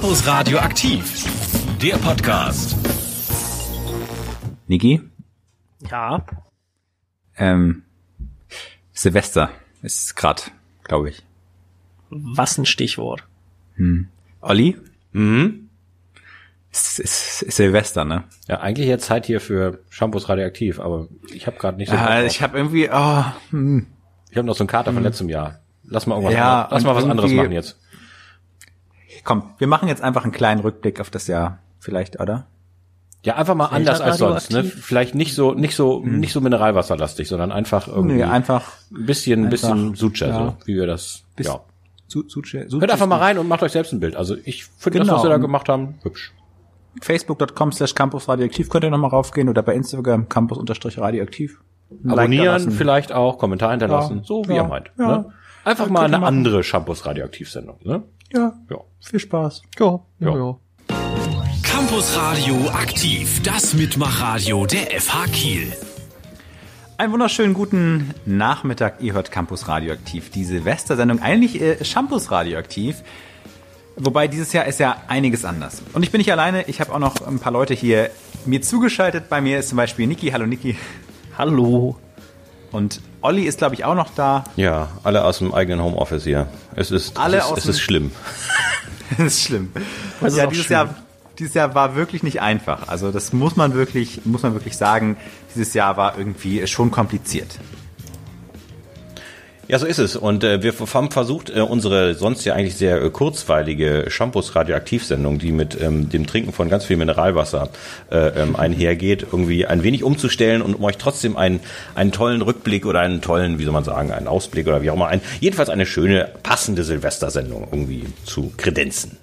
Campus Radio aktiv, der Podcast. Niki, Ja, ähm, Silvester ist grad, glaube ich. was ein Stichwort. Olli? Mhm. Es ist, ist Silvester, ne? Ja, eigentlich jetzt Zeit hier für Shampoos radioaktiv, aber ich habe gerade nicht so. Ah, drauf. ich habe irgendwie, oh, hm. ich habe noch so einen Kater von letztem Jahr. Lass mal irgendwas. Ja, lass mal was anderes machen jetzt. Komm, wir machen jetzt einfach einen kleinen Rückblick auf das Jahr, vielleicht, oder? Ja, einfach mal anders als sonst. Ne? radioaktiv? Vielleicht nicht so, nicht so, nicht so mineralwasserlastig, sondern einfach irgendwie Nee, einfach ein bisschen, ein einfach, bisschen Suche, ja. so wie wir das. Bis- ja. zu, zu, zu, Hört einfach mal rein und macht euch selbst ein Bild. Also ich finde Genau. das, was wir da gemacht haben, hübsch. Facebook.com slash Campus Radioaktiv könnt ihr nochmal raufgehen oder bei Instagram Campus unterstrich Radioaktiv. Like Abonnieren lassen. vielleicht auch, Kommentar hinterlassen, Ja, so wie ja, ihr meint. ja. Ne? Einfach mal eine machen. andere Shampoos radioaktiv-Sendung. Ne? Ja, Ja. viel Spaß. Ja, Ja. Campus Radio aktiv, das Mitmachradio der FH Kiel. Einen wunderschönen guten Nachmittag. Ihr hört Campus Radioaktiv, die Silvestersendung. Eigentlich äh, Shampus Radioaktiv. Wobei dieses Jahr ist ja einiges anders. Und ich bin nicht alleine. Ich habe auch noch ein paar Leute hier mir zugeschaltet. Bei mir ist zum Beispiel Niki. Hallo Niki. Hallo. Und Olli ist, glaube ich, auch noch da. Ja, alle aus dem eigenen Homeoffice hier. Es ist, Alle es ist, aus es ist schlimm. Das ist schlimm. Das ist ja, dieses schlimm. Jahr, dieses Jahr war wirklich nicht einfach. Also das muss man wirklich, muss man wirklich sagen. Dieses Jahr war irgendwie schon kompliziert. Ja, so ist es. Und äh, wir haben versucht, äh, unsere sonst ja eigentlich sehr äh, kurzweilige Shampoos Radioaktivsendung, die mit ähm, dem Trinken von ganz viel Mineralwasser äh, ähm, einhergeht, irgendwie ein wenig umzustellen und um euch trotzdem einen, einen tollen Rückblick oder einen tollen, wie soll man sagen, einen Ausblick oder wie auch immer, ein, jedenfalls eine schöne, passende Silvestersendung irgendwie zu kredenzen.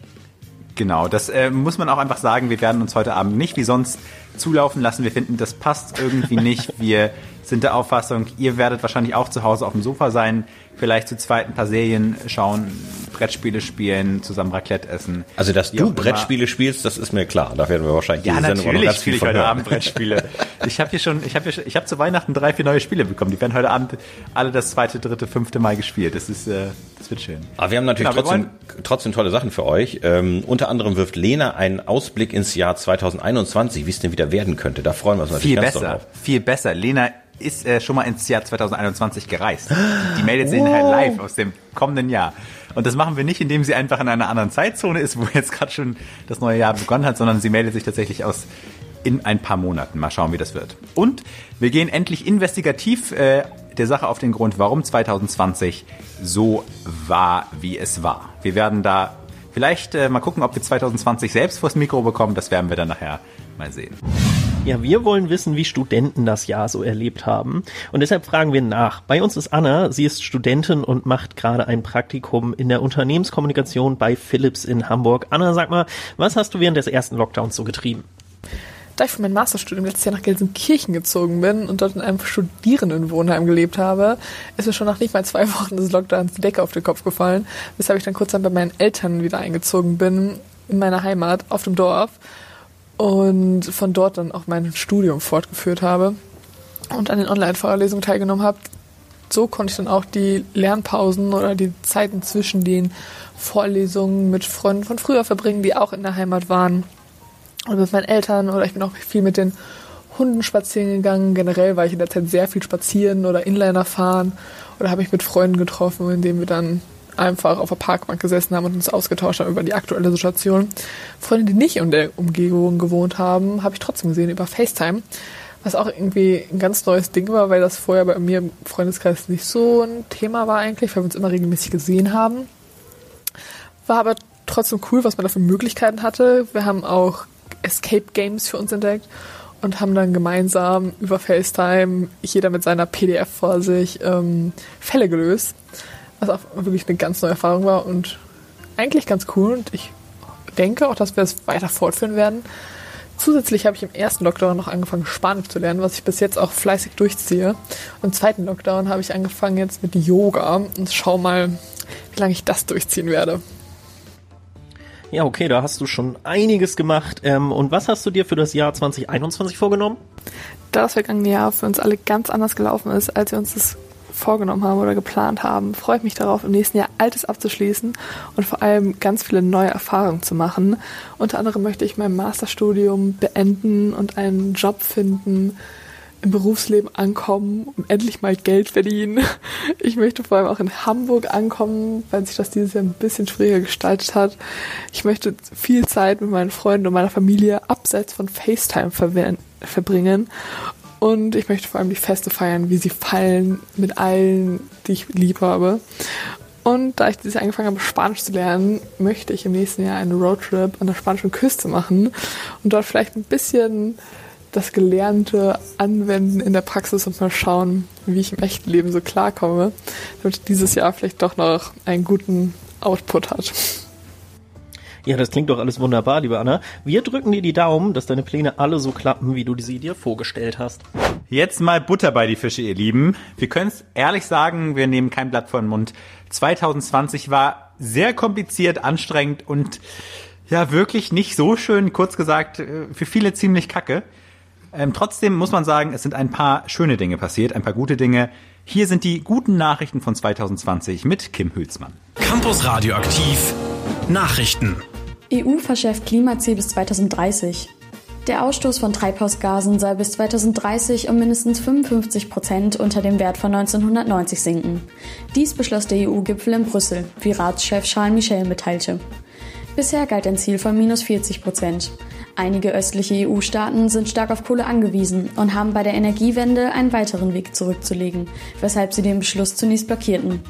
Genau, das äh, muss man auch einfach sagen. Wir werden uns heute Abend nicht wie sonst zulaufen lassen. Wir finden, das passt irgendwie nicht. Wir sind der Auffassung, ihr werdet wahrscheinlich auch zu Hause auf dem Sofa sein, vielleicht zu zweit ein paar Serien schauen, Brettspiele spielen, zusammen Raclette essen. Also, dass Wie du auch immer. Brettspiele spielst, das ist mir klar. Da werden wir wahrscheinlich Ja, diese Sendung auch noch ganz spiele ich heute hören. Abend Brettspiele. Ich habe hier schon, ich habe ich habe zu Weihnachten drei, vier neue Spiele bekommen. Die werden heute Abend alle das zweite, dritte, fünfte Mal gespielt. Das ist, äh, das wird schön. Aber wir haben natürlich Genau, trotzdem, trotzdem tolle Sachen für euch. Ähm, unter anderem wirft Lena einen Ausblick ins Jahr 2021, wie es denn wieder werden könnte. Da freuen wir uns natürlich Viel ganz besser, drauf. viel besser. Lena ist äh, schon mal ins Jahr 2021 gereist. Die meldet sich nachher live aus dem kommenden Jahr. Und das machen wir nicht, indem sie einfach in einer anderen Zeitzone ist, wo jetzt gerade schon das neue Jahr begonnen hat, sondern sie meldet sich tatsächlich aus in ein paar Monaten. Mal schauen, wie das wird. Und wir gehen endlich investigativ äh, der Sache auf den Grund, warum 2020 so war, wie es war. Wir werden da vielleicht äh, mal gucken, ob wir 2020 selbst vors Mikro bekommen. Das werden wir dann nachher mal sehen. Ja, wir wollen wissen, wie Studenten das Jahr so erlebt haben. Und deshalb fragen wir nach. Bei uns ist Anna, sie ist Studentin und macht gerade ein Praktikum in der Unternehmenskommunikation bei Philips in Hamburg. Anna, sag mal, was hast du während des ersten Lockdowns so getrieben? Da ich für mein Masterstudium letztes Jahr nach Gelsenkirchen gezogen bin und dort in einem Studierendenwohnheim gelebt habe, ist mir schon nach nicht mal zwei Wochen des Lockdowns die Decke auf den Kopf gefallen, weshalb ich dann kurz dann bei meinen Eltern wieder eingezogen bin, in meiner Heimat, auf dem Dorf und von dort dann auch mein Studium fortgeführt habe und an den Online-Vorlesungen teilgenommen habe. So konnte ich dann auch die Lernpausen oder die Zeiten zwischen den Vorlesungen mit Freunden von früher verbringen, die auch in der Heimat waren oder mit meinen Eltern oder ich bin auch viel mit den Hunden spazieren gegangen. Generell war ich in der Zeit sehr viel spazieren oder Inliner fahren oder habe mich mit Freunden getroffen, indem wir dann einfach auf der Parkbank gesessen haben und uns ausgetauscht haben über die aktuelle Situation. Freunde, die nicht in der Umgebung gewohnt haben, habe ich trotzdem gesehen über FaceTime, was auch irgendwie ein ganz neues Ding war, weil das vorher bei mir im Freundeskreis nicht so ein Thema war eigentlich, weil wir uns immer regelmäßig gesehen haben. War aber trotzdem cool, was man da für Möglichkeiten hatte. Wir haben auch Escape Games für uns entdeckt und haben dann gemeinsam über FaceTime, jeder mit seiner PDF vor sich, ähm, Fälle gelöst. Was auch wirklich eine ganz neue Erfahrung war und eigentlich ganz cool. Und ich denke auch, dass wir es weiter fortführen werden. Zusätzlich habe ich im ersten Lockdown noch angefangen, Spanisch zu lernen, was ich bis jetzt auch fleißig durchziehe. Und im zweiten Lockdown habe ich angefangen jetzt mit Yoga und schau mal, wie lange ich das durchziehen werde. Ja, okay, da hast du schon einiges gemacht. Ähm, und was hast du dir für das Jahr 2021 vorgenommen? da das vergangene Jahr für uns alle ganz anders gelaufen ist, als wir uns das vorgenommen haben oder geplant haben, freue ich mich darauf, im nächsten Jahr Altes abzuschließen und vor allem ganz viele neue Erfahrungen zu machen. Unter anderem möchte ich mein Masterstudium beenden und einen Job finden, im Berufsleben ankommen und endlich mal Geld verdienen. Ich möchte vor allem auch in Hamburg ankommen, weil sich das dieses Jahr ein bisschen schwieriger gestaltet hat. Ich möchte viel Zeit mit meinen Freunden und meiner Familie abseits von FaceTime verbringen. Und ich möchte vor allem die Feste feiern, wie sie fallen, mit allen, die ich lieb habe. Und da ich dieses Jahr angefangen habe, Spanisch zu lernen, möchte ich im nächsten Jahr einen Roadtrip an der spanischen Küste machen und dort vielleicht ein bisschen das Gelernte anwenden in der Praxis und mal schauen, wie ich im echten Leben so klarkomme, damit dieses Jahr vielleicht doch noch einen guten Output hat. Ja, das klingt doch alles wunderbar, liebe Anna. Wir drücken dir die Daumen, dass deine Pläne alle so klappen, wie du sie dir vorgestellt hast. Jetzt mal Butter bei die Fische, ihr Lieben. Wir können es ehrlich sagen, wir nehmen kein Blatt vor den Mund. 2020 war sehr kompliziert, anstrengend und ja, wirklich nicht so schön, kurz gesagt, äh, für viele ziemlich kacke. Ähm, trotzdem muss man sagen, es sind ein paar schöne Dinge passiert, ein paar gute Dinge. Hier sind die guten Nachrichten von 2020 mit Kim Hülsmann. Campus Radioaktiv Nachrichten. EU verschärft Klimaziel bis 2030. Der Ausstoß von Treibhausgasen soll bis 2030 um mindestens 55 Prozent unter dem Wert von 1990 sinken. Dies beschloss der EU-Gipfel in Brüssel, wie Ratschef Charles Michel mitteilte. Bisher galt ein Ziel von minus 40 Prozent. Einige östliche EU-Staaten sind stark auf Kohle angewiesen und haben bei der Energiewende einen weiteren Weg zurückzulegen, weshalb sie den Beschluss zunächst blockierten.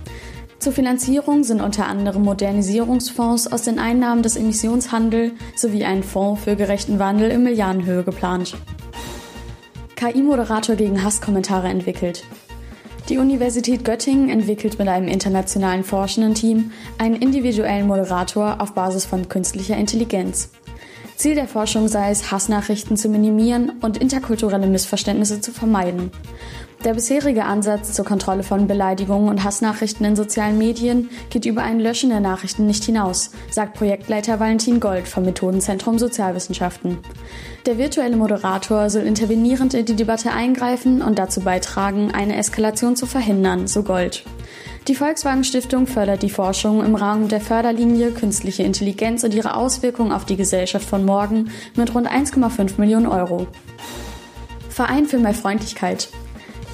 Zur Finanzierung sind unter anderem Modernisierungsfonds aus den Einnahmen des Emissionshandels sowie ein Fonds für gerechten Wandel in Milliardenhöhe geplant. KI-Moderator gegen Hasskommentare entwickelt. Die Universität Göttingen entwickelt mit einem internationalen Forschenden-Team einen individuellen Moderator auf Basis von künstlicher Intelligenz. Ziel der Forschung sei es, Hassnachrichten zu minimieren und interkulturelle Missverständnisse zu vermeiden. Der bisherige Ansatz zur Kontrolle von Beleidigungen und Hassnachrichten in sozialen Medien geht über ein Löschen der Nachrichten nicht hinaus, sagt Projektleiter Valentin Gold vom Methodenzentrum Sozialwissenschaften. Der virtuelle Moderator soll intervenierend in die Debatte eingreifen und dazu beitragen, eine Eskalation zu verhindern, so Gold. Die Volkswagen Stiftung fördert die Forschung im Rahmen der Förderlinie Künstliche Intelligenz und ihre Auswirkungen auf die Gesellschaft von morgen mit rund 1,5 Millionen Euro. Verein für mehr Freundlichkeit.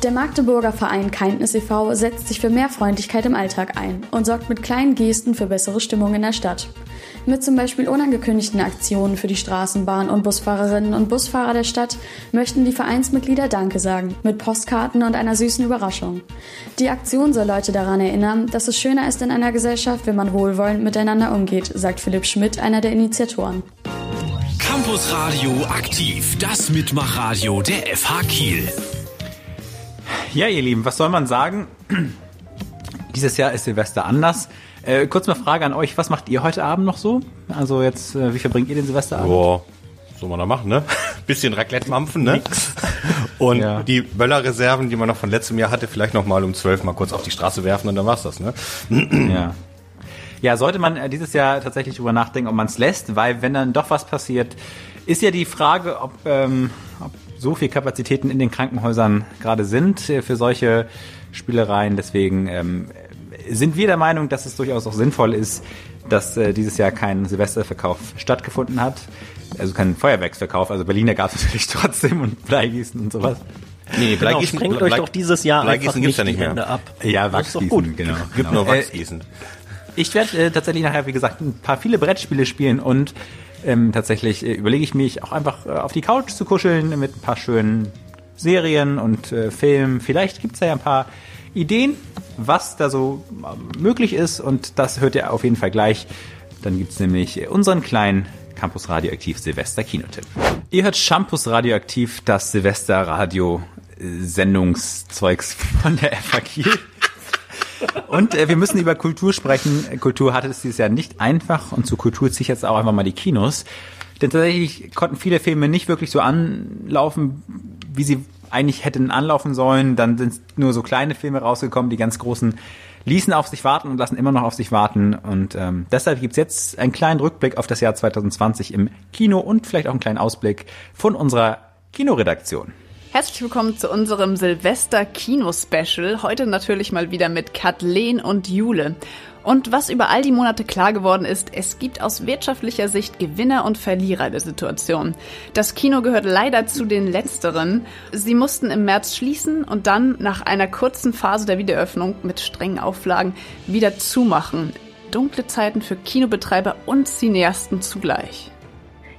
Der Magdeburger Verein Kindness e.V. setzt sich für mehr Freundlichkeit im Alltag ein und sorgt mit kleinen Gesten für bessere Stimmung in der Stadt. Mit zum Beispiel unangekündigten Aktionen für die Straßenbahn und Busfahrerinnen und Busfahrer der Stadt möchten die Vereinsmitglieder Danke sagen, mit Postkarten und einer süßen Überraschung. Die Aktion soll Leute daran erinnern, dass es schöner ist in einer Gesellschaft, wenn man wohlwollend miteinander umgeht, sagt Philipp Schmidt, einer der Initiatoren. Campus Radio aktiv, das Mitmachradio der FH Kiel. Ja, ihr Lieben, was soll man sagen? Dieses Jahr ist Silvester anders. Äh, kurz mal Frage an euch, was macht ihr heute Abend noch so? Also jetzt, äh, wie verbringt ihr den Silvesterabend? Boah, soll man da machen, ne? Bisschen Raclette mampfen, ne? Und Ja. die Böllerreserven, die man noch von letztem Jahr hatte, vielleicht noch mal um zwölf mal kurz auf die Straße werfen und dann war's das, ne? Ja. Ja, sollte man äh, dieses Jahr tatsächlich drüber nachdenken, ob man es lässt, weil wenn dann doch was passiert, ist ja die Frage, ob, ähm, ob so viel Kapazitäten in den Krankenhäusern gerade sind äh, für solche Spielereien. Deswegen ähm, sind wir der Meinung, dass es durchaus auch sinnvoll ist, dass äh, dieses Jahr kein Silvesterverkauf stattgefunden hat. Also kein Feuerwerksverkauf. Also Berliner gab es natürlich trotzdem und Bleigießen und sowas. Nee, Genau, sprengt euch doch dieses Jahr einfach Bleigießen nicht ja nicht mehr. Hände ab. Ja, Das ist doch Wachsgießen, gut. genau. Gibt genau. nur Äh, Wachsgießen. Ich werde äh, tatsächlich nachher, wie gesagt, ein paar viele Brettspiele spielen und ähm, tatsächlich äh, überlege ich mich auch einfach äh, auf die Couch zu kuscheln mit ein paar schönen Serien und äh, Filmen. Vielleicht gibt's da ja ein paar Ideen, was da so äh, möglich ist und das hört ihr auf jeden Fall gleich. Dann gibt's nämlich äh, unseren kleinen Campus Radioaktiv Silvester Kinotipp. Ihr hört Campus Radioaktiv, das Silvester Radio äh, Sendungszeugs von der Kiel. Und äh, wir müssen über Kultur sprechen. Kultur hatte es dieses Jahr nicht einfach und zu Kultur ziehe ich jetzt auch einfach mal die Kinos. Denn tatsächlich konnten viele Filme nicht wirklich so anlaufen, wie sie eigentlich hätten anlaufen sollen. Dann sind nur so kleine Filme rausgekommen, die ganz großen ließen auf sich warten und lassen immer noch auf sich warten. Und ähm, deshalb gibt's jetzt einen kleinen Rückblick auf das Jahr 2020 im Kino und vielleicht auch einen kleinen Ausblick von unserer Kinoredaktion. Herzlich willkommen zu unserem Silvester-Kino-Special. Heute natürlich mal wieder mit Kathleen und Jule. Und was über all die Monate klar geworden ist, es gibt aus wirtschaftlicher Sicht Gewinner und Verlierer der Situation. Das Kino gehört leider zu den letzteren. Sie mussten im März schließen und dann nach einer kurzen Phase der Wiederöffnung mit strengen Auflagen wieder zumachen. Dunkle Zeiten für Kinobetreiber und Cineasten zugleich.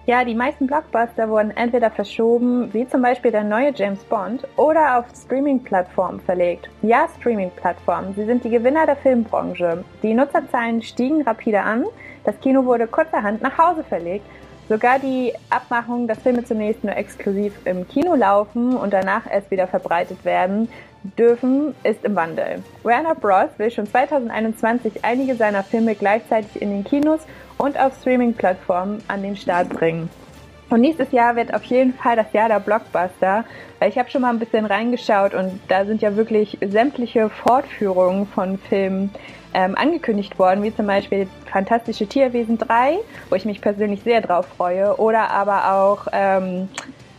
Ja, die meisten Blockbuster wurden entweder verschoben, wie zum Beispiel der neue James Bond, oder auf Streaming-Plattformen verlegt. Ja, Streaming-Plattformen, sie sind die Gewinner der Filmbranche. Die Nutzerzahlen stiegen rapide an, das Kino wurde kurzerhand nach Hause verlegt. Sogar die Abmachung, dass Filme zunächst nur exklusiv im Kino laufen und danach erst wieder verbreitet werden, dürfen, ist im Wandel. Warner Bros. will schon 2021 einige seiner Filme gleichzeitig in den Kinos und auf Streaming-Plattformen an den Start bringen. Und nächstes Jahr wird auf jeden Fall das Jahr der Blockbuster. Ich habe schon mal ein bisschen reingeschaut und da sind ja wirklich sämtliche Fortführungen von Filmen ähm, angekündigt worden, wie zum Beispiel Fantastische Tierwesen 3, wo ich mich persönlich sehr drauf freue. Oder aber auch, ähm,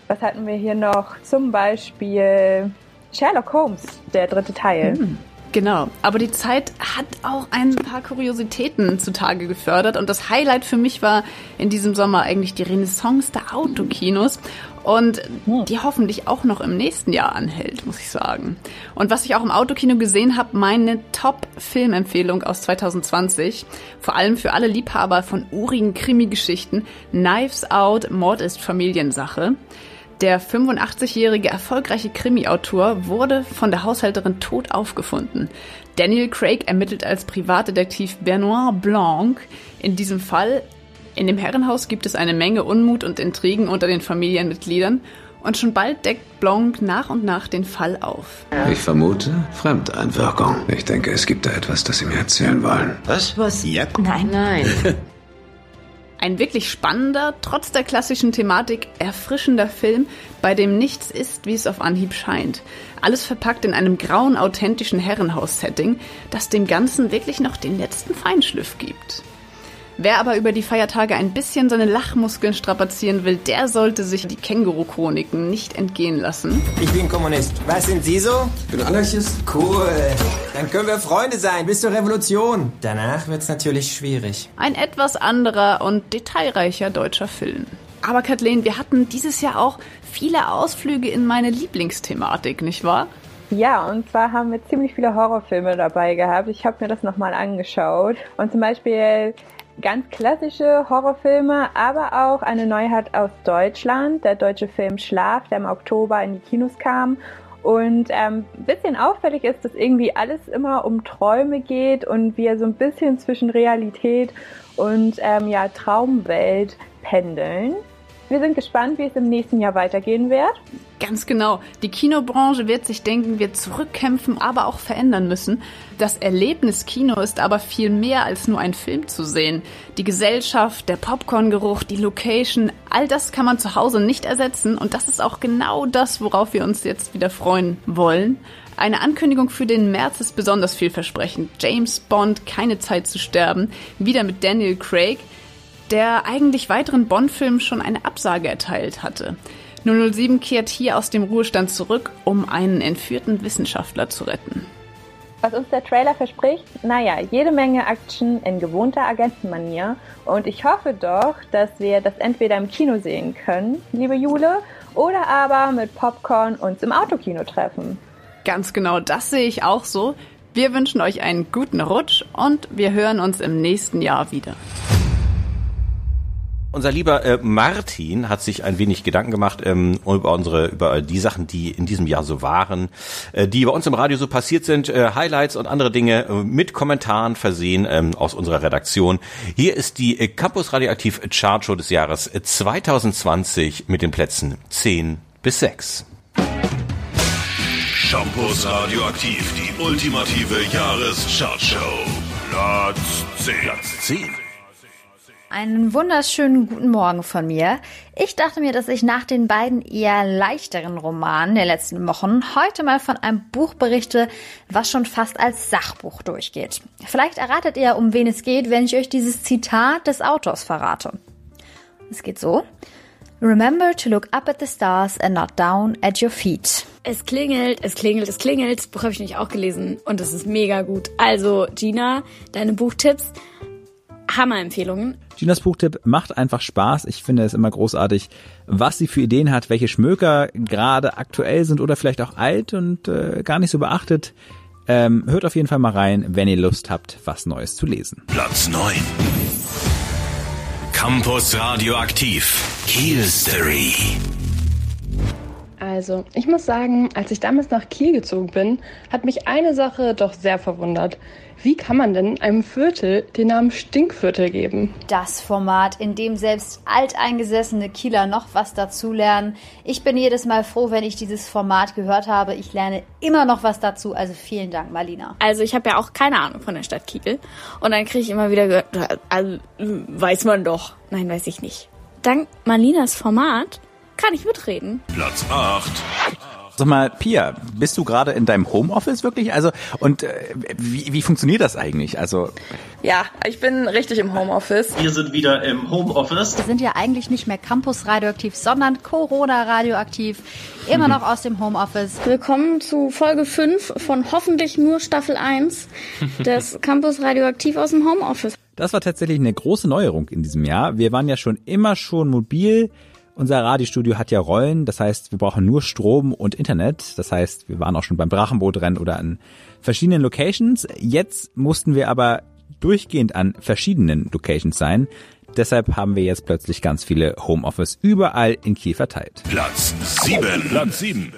was hatten wir hier noch? Zum Beispiel Sherlock Holmes, der dritte Teil. Hm. Genau, aber die Zeit hat auch ein paar Kuriositäten zutage gefördert und das Highlight für mich war in diesem Sommer eigentlich die Renaissance der Autokinos und die hoffentlich auch noch im nächsten Jahr anhält, muss ich sagen. Und was ich auch im Autokino gesehen habe, meine Top-Filmempfehlung aus 2020, vor allem für alle Liebhaber von urigen Krimi-Geschichten, Knives Out, Mord ist Familiensache. Der 85-jährige erfolgreiche Krimi-Autor wurde von der Haushälterin tot aufgefunden. Daniel Craig ermittelt als Privatdetektiv Benoit Blanc. In diesem Fall, in dem Herrenhaus gibt es eine Menge Unmut und Intrigen unter den Familienmitgliedern und schon bald deckt Blanc nach und nach den Fall auf. Ich vermute Fremdeinwirkung. Ich denke, es gibt da etwas, das Sie mir erzählen wollen. Was? Was? Ja. Nein. Nein. Ein wirklich spannender, trotz der klassischen Thematik erfrischender Film, bei dem nichts ist, wie es auf Anhieb scheint. Alles verpackt in einem grauen, authentischen Herrenhaus-Setting, das dem Ganzen wirklich noch den letzten Feinschliff gibt. Wer aber über die Feiertage ein bisschen seine Lachmuskeln strapazieren will, der sollte sich die Känguru-Chroniken nicht entgehen lassen. Ich bin Kommunist. Was sind Sie so? Ich bin Anarchist. Cool. Dann können wir Freunde sein bis zur Revolution. Danach wird's natürlich schwierig. Ein etwas anderer und detailreicher deutscher Film. Aber Kathleen, wir hatten dieses Jahr auch viele Ausflüge in meine Lieblingsthematik, nicht wahr? Ja, und zwar haben wir ziemlich viele Horrorfilme dabei gehabt. Ich habe mir das nochmal angeschaut. Und zum Beispiel ganz klassische Horrorfilme, aber auch eine Neuheit aus Deutschland, der deutsche Film Schlaf, der im Oktober in die Kinos kam. Und ähm, bisschen auffällig ist, dass irgendwie alles immer um Träume geht und wir so ein bisschen zwischen Realität und ähm, ja, Traumwelt pendeln. Wir sind gespannt, wie es im nächsten Jahr weitergehen wird. Ganz genau. Die Kinobranche wird sich denken, wir zurückkämpfen, aber auch verändern müssen. Das Erlebnis Kino ist aber viel mehr als nur ein Film zu sehen. Die Gesellschaft, der Popcorngeruch, die Location, all das kann man zu Hause nicht ersetzen und das ist auch genau das, worauf wir uns jetzt wieder freuen wollen. Eine Ankündigung für den März ist besonders vielversprechend. James Bond, keine Zeit zu sterben, wieder mit Daniel Craig der eigentlich weiteren Bond-Filmen schon eine Absage erteilt hatte. 007 kehrt hier aus dem Ruhestand zurück, um einen entführten Wissenschaftler zu retten. Was uns der Trailer verspricht? Naja, jede Menge Action in gewohnter Agentenmanier. Und ich hoffe doch, dass wir das entweder im Kino sehen können, liebe Jule, oder aber mit Popcorn uns im Autokino treffen. Ganz genau, das sehe ich auch so. Wir wünschen euch einen guten Rutsch und wir hören uns im nächsten Jahr wieder. Unser lieber äh, Martin hat sich ein wenig Gedanken gemacht ähm, über unsere über die Sachen, die in diesem Jahr so waren, äh, die bei uns im Radio so passiert sind, äh, Highlights und andere Dinge äh, mit Kommentaren versehen ähm, aus unserer Redaktion. Hier ist die äh, Campus Radioaktiv Chartshow des Jahres 2020 mit den Plätzen 10 bis 6. Campus Radioaktiv, die ultimative Jahreschartshow. Platz 10. Platz 10. Einen wunderschönen guten Morgen von mir. Ich dachte mir, dass ich nach den beiden eher leichteren Romanen der letzten Wochen heute mal von einem Buch berichte, was schon fast als Sachbuch durchgeht. Vielleicht erratet ihr, um wen es geht, wenn ich euch dieses Zitat des Autors verrate. Es geht so. Remember to look up at the stars and not down at your feet. Es klingelt, es klingelt, es klingelt. Das Buch habe ich nämlich auch gelesen und es ist mega gut. Also, Gina, deine Buchtipps, Hammerempfehlungen. Ginas Buchtipp macht einfach Spaß. Ich finde es immer großartig, was sie für Ideen hat, welche Schmöker gerade aktuell sind oder vielleicht auch alt und äh, gar nicht so beachtet. Ähm, hört auf jeden Fall mal rein, wenn ihr Lust habt, was Neues zu lesen. Platz 9. Campus Radioaktiv. Kiel Story. Also, ich muss sagen, als ich damals nach Kiel gezogen bin, hat mich eine Sache doch sehr verwundert. Wie kann man denn einem Viertel den Namen Stinkviertel geben? Das Format, in dem selbst alteingesessene Kieler noch was dazulernen. Ich bin jedes Mal froh, wenn ich dieses Format gehört habe. Ich lerne immer noch was dazu. Also vielen Dank, Marlina. Also ich habe ja auch keine Ahnung von der Stadt Kiel. Und dann kriege ich immer wieder gehört, also, weiß man doch. Nein, weiß ich nicht. Dank Marlinas Format kann ich mitreden. Platz 8. Sag mal, Pia, bist du gerade in deinem Homeoffice wirklich? Also, und äh, wie, wie funktioniert das eigentlich? Also. Ja, ich bin richtig im Homeoffice. Wir sind wieder im Homeoffice. Wir sind ja eigentlich nicht mehr Campus radioaktiv, sondern Corona radioaktiv. Immer noch aus dem Homeoffice. Willkommen zu Folge 5 von hoffentlich nur Staffel 1 des Campus Radioaktiv aus dem Homeoffice. Das war tatsächlich eine große Neuerung in diesem Jahr. Wir waren ja schon immer schon mobil. Unser Radiostudio hat ja Rollen, das heißt, wir brauchen nur Strom und Internet. Das heißt, wir waren auch schon beim Drachenbootrennen oder an verschiedenen Locations. Jetzt mussten wir aber durchgehend an verschiedenen Locations sein. Deshalb haben wir jetzt plötzlich ganz viele Homeoffice überall in Kiel verteilt. Platz 7. Platz 7.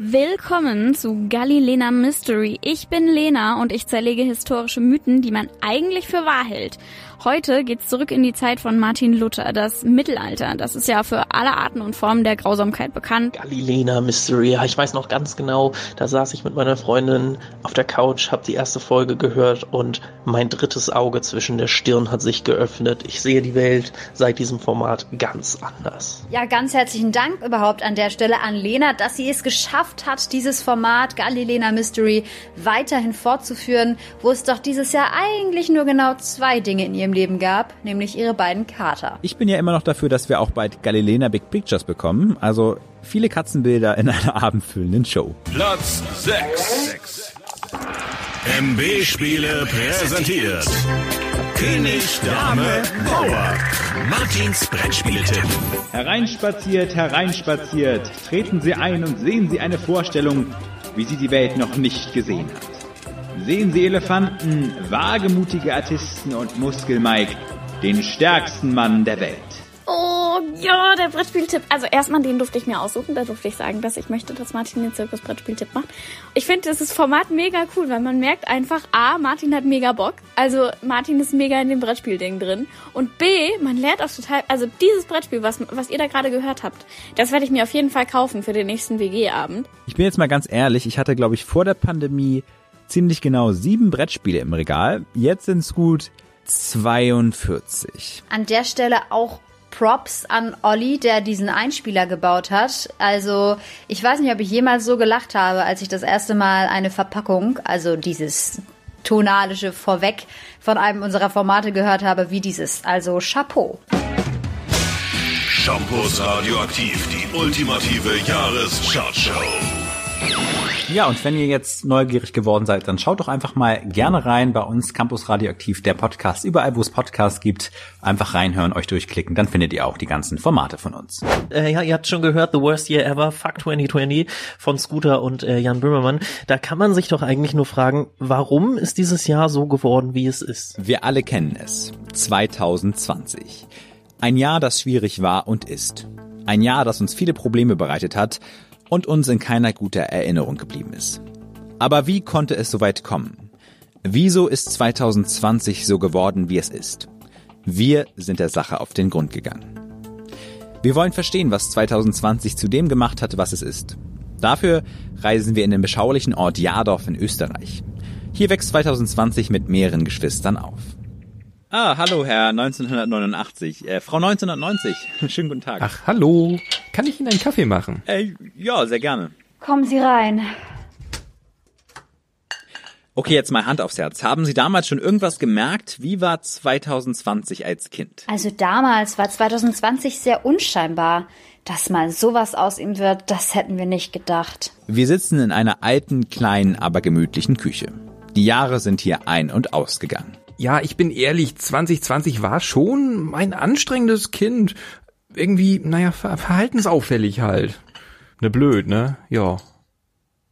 Willkommen zu Galilena Mystery. Ich bin Lena und ich zerlege historische Mythen, die man eigentlich für wahr hält. Heute geht's zurück in die Zeit von Martin Luther, das Mittelalter. Das ist ja für alle Arten und Formen der Grausamkeit bekannt. Galilena Mystery. Ja, ich weiß noch ganz genau, da saß ich mit meiner Freundin auf der Couch, habe die erste Folge gehört und mein drittes Auge zwischen der Stirn hat sich geöffnet. Ich sehe die Welt seit diesem Format ganz anders. Ja, ganz herzlichen Dank überhaupt an der Stelle an Lena, dass sie es geschafft hat, dieses Format Galilena Mystery weiterhin fortzuführen, wo es doch dieses Jahr eigentlich nur genau zwei Dinge in ihrem Leben gab, nämlich ihre beiden Kater. Ich bin ja immer noch dafür, dass wir auch bald Galilena Big Pictures bekommen. Also viele Katzenbilder in einer abendfüllenden Show. Platz 6. MB Spiele präsentiert. König, Dame, Bauer. Martins Brettspieletipp. Hereinspaziert, hereinspaziert. Treten Sie ein und sehen Sie eine Vorstellung, wie sie die Welt noch nicht gesehen hat. Sehen Sie Elefanten, wagemutige Artisten und Muskel-Mike, den stärksten Mann der Welt. Oh ja, der Brettspieltipp. Also erstmal den durfte ich mir aussuchen. Da durfte ich sagen, dass ich möchte, dass Martin den Zirkus-Brettspieltipp macht. Ich finde dieses Format mega cool, weil man merkt einfach, A, Martin hat mega Bock. Also Martin ist mega in dem Brettspielding drin. Und B, man lernt auch total, also dieses Brettspiel, was, was ihr da gerade gehört habt, das werde ich mir auf jeden Fall kaufen für den nächsten WG-Abend. Ich bin jetzt mal ganz ehrlich, ich hatte, glaube ich, vor der Pandemie ziemlich genau sieben Brettspiele im Regal. Jetzt sind es gut 42. An der Stelle auch Props an Olli, der diesen Einspieler gebaut hat. Also ich weiß nicht, ob ich jemals so gelacht habe, als ich das erste Mal eine Verpackung, also dieses tonalische Vorweg von einem unserer Formate gehört habe, wie dieses. Also Chapeau. Shampoos Radioaktiv, die ultimative Jahreschartshow. Ja, und wenn ihr jetzt neugierig geworden seid, dann schaut doch einfach mal gerne rein bei uns Campus Radioaktiv, der Podcast. Überall, wo es Podcasts gibt, einfach reinhören, euch durchklicken, dann findet ihr auch die ganzen Formate von uns. Äh, ja, ihr habt schon gehört, The Worst Year Ever, Fuck 2020 von Scooter und äh, Jan Böhmermann. Da kann man sich doch eigentlich nur fragen, warum ist dieses Jahr so geworden, wie es ist? Wir alle kennen es. 2020. Ein Jahr, das schwierig war und ist. Ein Jahr, das uns viele Probleme bereitet hat und uns in keiner guter Erinnerung geblieben ist. Aber wie konnte es so weit kommen? Wieso ist 2020 so geworden, wie es ist? Wir sind der Sache auf den Grund gegangen. Wir wollen verstehen, was 2020 zu dem gemacht hat, was es ist. Dafür reisen wir in den beschaulichen Ort Jadorf in Österreich. Hier wächst 2020 mit mehreren Geschwistern auf. Ah, hallo Herr 1989. Äh, Frau 1990. Schönen guten Tag. Ach, hallo. Kann ich Ihnen einen Kaffee machen? Äh, ja, sehr gerne. Kommen Sie rein. Okay, jetzt mal Hand aufs Herz. Haben Sie damals schon irgendwas gemerkt? Wie war 2020 als Kind? Also damals war 2020 sehr unscheinbar. Dass mal sowas aus ihm wird, das hätten wir nicht gedacht. Wir sitzen in einer alten, kleinen, aber gemütlichen Küche. Die Jahre sind hier ein- und ausgegangen. Ja, ich bin ehrlich, 2020 war schon ein anstrengendes Kind. Irgendwie, naja, ver verhaltensauffällig halt. Ne blöd, ne? Ja.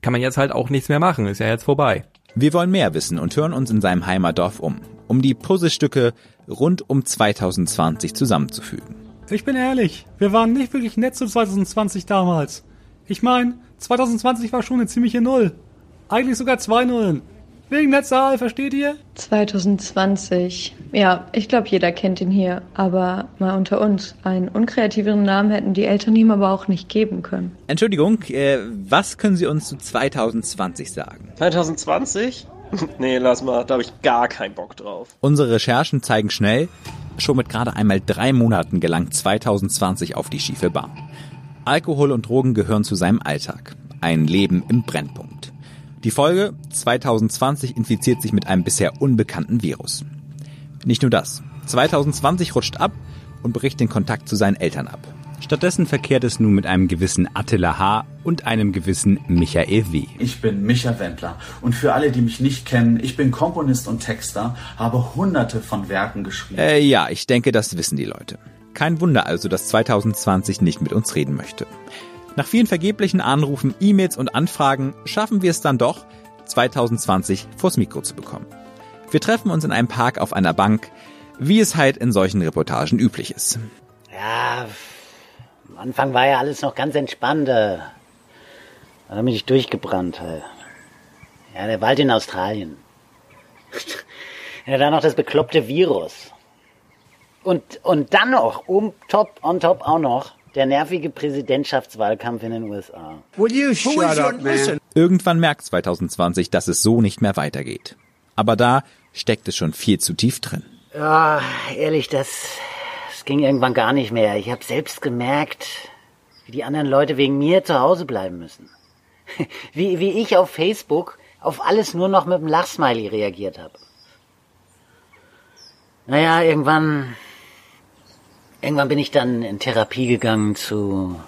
Kann man jetzt halt auch nichts mehr machen, ist ja jetzt vorbei. Wir wollen mehr wissen und hören uns in seinem Heimatdorf um, um die Puzzlestücke rund um 2020 zusammenzufügen. Ich bin ehrlich, wir waren nicht wirklich nett zu 2020 damals. Ich meine, 2020 war schon eine ziemliche Null. Eigentlich sogar zwei Nullen. Wegen der Zahl, versteht ihr? 2020. Ja, ich glaube, jeder kennt ihn hier. Aber mal unter uns. Einen unkreativeren Namen hätten die Eltern ihm aber auch nicht geben können. Entschuldigung, äh, was können Sie uns zu 2020 sagen? 2020? nee, lass mal, da habe ich gar keinen Bock drauf. Unsere Recherchen zeigen schnell, schon mit gerade einmal drei Monaten gelangt 2020 auf die schiefe Bahn. Alkohol und Drogen gehören zu seinem Alltag. Ein Leben im Brennpunkt. Die Folge 2020 infiziert sich mit einem bisher unbekannten Virus. Nicht nur das. 2020 rutscht ab und bricht den Kontakt zu seinen Eltern ab. Stattdessen verkehrt es nun mit einem gewissen Attila H. und einem gewissen Michael W. Ich bin Micha Wendler und für alle, die mich nicht kennen, ich bin Komponist und Texter, habe hunderte von Werken geschrieben. Äh, ja, ich denke, das wissen die Leute. Kein Wunder also, dass 2020 nicht mit uns reden möchte. Nach vielen vergeblichen Anrufen, E-Mails und Anfragen schaffen wir es dann doch, 2020 vors Mikro zu bekommen. Wir treffen uns in einem Park auf einer Bank, wie es halt in solchen Reportagen üblich ist. Ja, am Anfang war ja alles noch ganz entspannt. äh. Da bin ich durchgebrannt. äh. Ja, der Wald in Australien. Ja, dann noch das bekloppte Virus. Und, und dann noch, um top, on top auch noch, der nervige Präsidentschaftswahlkampf in den USA. Will you shut up, man? Irgendwann merkt 2020, dass es so nicht mehr weitergeht. Aber da steckt es schon viel zu tief drin. Ja, ehrlich, das, das ging irgendwann gar nicht mehr. Ich habe selbst gemerkt, wie die anderen Leute wegen mir zu Hause bleiben müssen. Wie, wie ich auf Facebook auf alles nur noch mit einem Lachsmiley reagiert habe. Naja, irgendwann, irgendwann bin ich dann in Therapie gegangen zu,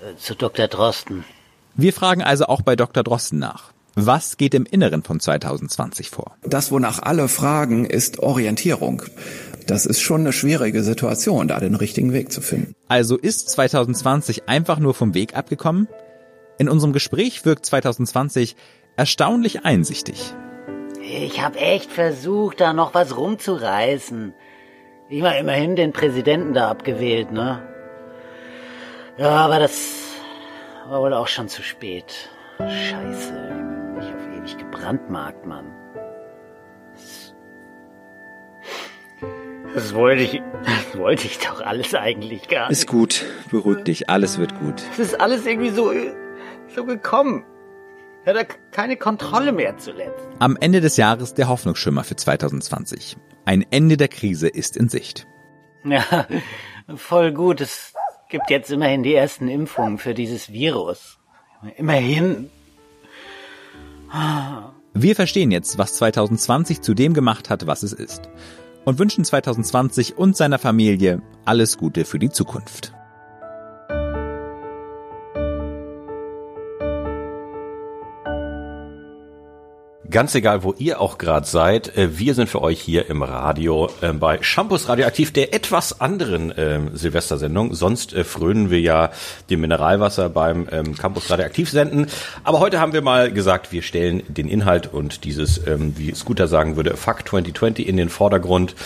äh, zu Dr. Drosten. Wir fragen also auch bei Dr. Drosten nach. Was geht im Inneren von 2020 vor? Das, wonach alle fragen, ist Orientierung. Das ist schon eine schwierige Situation, da den richtigen Weg zu finden. Also ist 2020 einfach nur vom Weg abgekommen? In unserem Gespräch wirkt 2020 erstaunlich einsichtig. Ich habe echt versucht, da noch was rumzureißen. Ich war immerhin den Präsidenten da abgewählt, ne? Ja, aber das war wohl auch schon zu spät. Scheiße, ich auf ewig gebrandmarkt, Mann. Das wollte ich, das wollte ich doch alles eigentlich gar nicht. Ist gut, beruhig dich, alles wird gut. Es ist alles irgendwie so, so gekommen. Ich hatte keine Kontrolle mehr zuletzt. Am Ende des Jahres der Hoffnungsschimmer für 2020. Ein Ende der Krise ist in Sicht. Ja, voll gut. Es gibt jetzt immerhin die ersten Impfungen für dieses Virus. Immerhin. Wir verstehen jetzt, was 2020 zu dem gemacht hat, was es ist. Und wünschen 2020 und seiner Familie alles Gute für die Zukunft. Ganz egal, wo ihr auch gerade seid, äh, wir sind für euch hier im Radio äh, bei Shampoos Radioaktiv, der etwas anderen ähm, Silvestersendung. Sonst äh, frönen wir ja dem Mineralwasser beim ähm, Campus Radioaktiv senden. Aber heute haben wir mal gesagt, wir stellen den Inhalt und dieses, ähm, wie Scooter sagen würde, Fuck 2020 in den Vordergrund.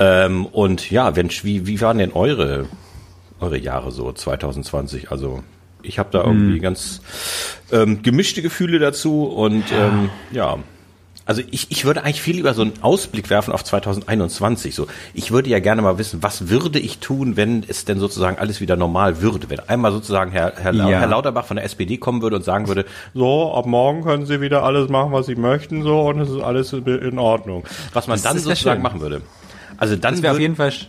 Ähm, und ja, wenn, wie, wie waren denn eure, eure Jahre so 2020? Also ich habe da irgendwie Hm. ganz ähm, gemischte Gefühle dazu und ähm, ja. Also ich, ich würde eigentlich viel lieber so einen Ausblick werfen auf 2021. So, ich würde ja gerne mal wissen, was würde ich tun, wenn es denn sozusagen alles wieder normal würde, wenn einmal sozusagen Herr, Herr, Ja. Herr Lauterbach von der SPD kommen würde und sagen würde, so ab morgen können Sie wieder alles machen, was Sie möchten, so und es ist alles in Ordnung. Was man Das dann sozusagen machen würde. Also dann wäre auf jeden Fall, sch-